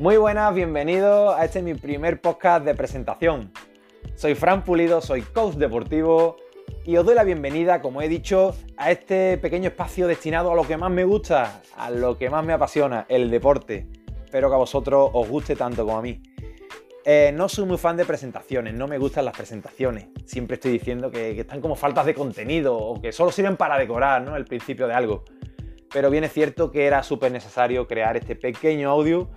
Muy buenas, bienvenidos a este mi primer podcast de presentación. Soy Fran Pulido, soy coach deportivo y os doy la bienvenida, como he dicho, a este pequeño espacio destinado a lo que más me gusta, a lo que más me apasiona, el deporte. Espero que a vosotros os guste tanto como a mí. Eh, no soy muy fan de presentaciones, no me gustan las presentaciones. Siempre estoy diciendo que, están como faltas de contenido o que solo sirven para decorar ¿no? el principio de algo. Pero bien es cierto que era súper necesario crear este pequeño audio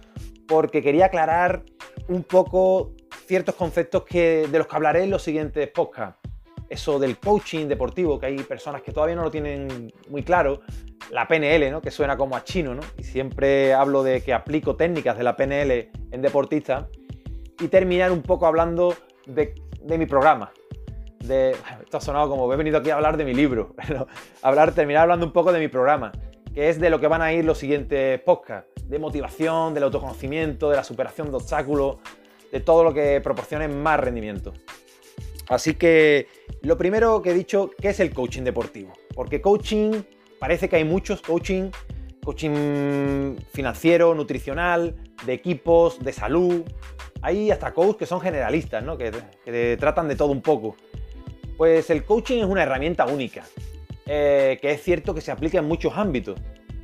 porque quería aclarar un poco ciertos conceptos que, de los que hablaré en los siguientes podcasts. Eso del coaching deportivo, que hay personas que todavía no lo tienen muy claro. La PNL, ¿no? que suena como a chino, ¿no? y siempre hablo de que aplico técnicas de la PNL en deportistas. Y terminar un poco hablando de, mi programa. De, esto ha sonado como he venido aquí a hablar de mi libro, hablar, terminar hablando un poco de mi programa, que es de lo que van a ir los siguientes podcasts de motivación, del autoconocimiento, de la superación de obstáculos, de todo lo que proporcione más rendimiento. Así que lo primero que he dicho, ¿qué es el coaching deportivo? Porque coaching, parece que hay muchos coaching, coaching financiero, nutricional, de equipos, de salud. Hay hasta coaches que son generalistas, ¿no? que, que tratan de todo un poco. Pues el coaching es una herramienta única, eh, que es cierto que se aplica en muchos ámbitos,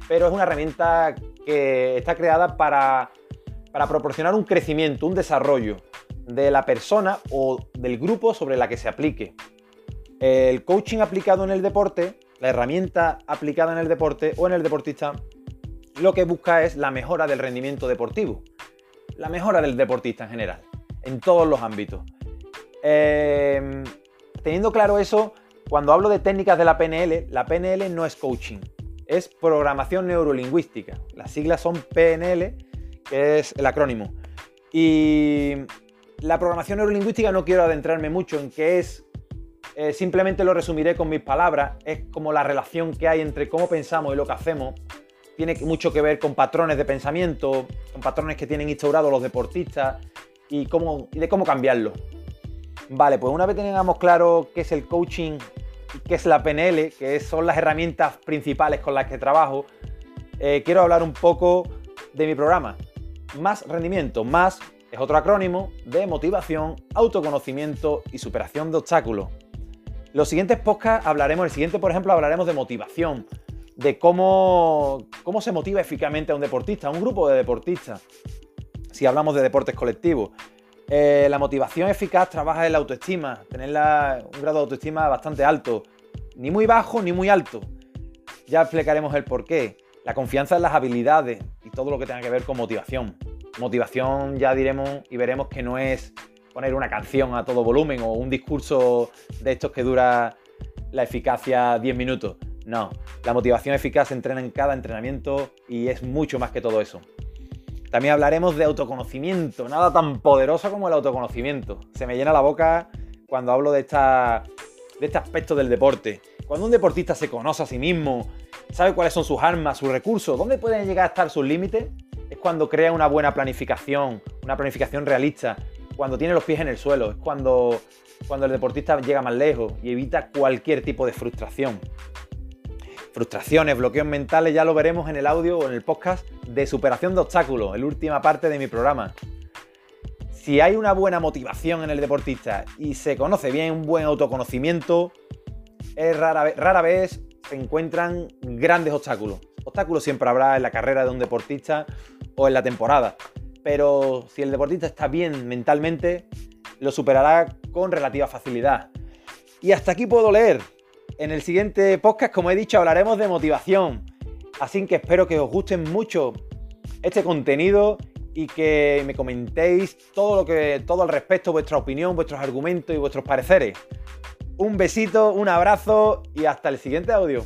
pero es una herramienta que está creada para, proporcionar un crecimiento, un desarrollo de la persona o del grupo sobre la que se aplique. El coaching aplicado en el deporte, la herramienta aplicada en el deporte o en el deportista, lo que busca es la mejora del rendimiento deportivo, la mejora del deportista en general, en todos los ámbitos. Em, teniendo claro eso, cuando hablo de técnicas de la PNL, la PNL no es coaching, es programación neurolingüística. Las siglas son PNL, que es el acrónimo. Y la programación neurolingüística no quiero adentrarme mucho en qué es, eh, simplemente lo resumiré con mis palabras, es como la relación que hay entre cómo pensamos y lo que hacemos. Tiene mucho que ver con patrones de pensamiento, con patrones que tienen instaurados los deportistas y, cómo, y de cómo cambiarlo. Vale, pues una vez tengamos claro qué es el coaching que es la PNL, que son las herramientas principales con las que trabajo, eh, quiero hablar un poco de mi programa. Más rendimiento, más es otro acrónimo de motivación, autoconocimiento y superación de obstáculos. Los siguientes podcasts hablaremos, el siguiente por ejemplo hablaremos de motivación, de cómo, cómo se motiva eficazmente a un deportista, a un grupo de deportistas, si hablamos de deportes colectivos. Eh, la motivación eficaz trabaja en la autoestima, tener un grado de autoestima bastante alto, ni muy bajo ni muy alto. Ya explicaremos el por qué. La confianza en las habilidades y todo lo que tenga que ver con motivación. Motivación ya diremos y veremos que no es poner una canción a todo volumen o un discurso de estos que dura la eficacia 10 minutos. No, la motivación eficaz se entrena en cada entrenamiento y es mucho más que todo eso. También hablaremos de autoconocimiento, nada tan poderoso como el autoconocimiento. Se me llena la boca cuando hablo de, esta, de este aspecto del deporte. Cuando un deportista se conoce a sí mismo, sabe cuáles son sus armas, sus recursos, dónde pueden llegar a estar sus límites, es cuando crea una buena planificación, una planificación realista, cuando tiene los pies en el suelo, es cuando, cuando el deportista llega más lejos y evita cualquier tipo de frustración frustraciones, bloqueos mentales, ya lo veremos en el audio o en el podcast de superación de obstáculos, la última parte de mi programa. Si hay una buena motivación en el deportista y se conoce bien, un buen autoconocimiento, es rara, rara vez se encuentran grandes obstáculos. Obstáculos siempre habrá en la carrera de un deportista o en la temporada. Pero si el deportista está bien mentalmente, lo superará con relativa facilidad. Y hasta aquí puedo leer. En el siguiente podcast, como he dicho, hablaremos de motivación. Así que espero que os guste mucho este contenido y que me comentéis todo lo que todo al respecto, vuestra opinión, vuestros argumentos y vuestros pareceres. Un besito, un abrazo y hasta el siguiente audio.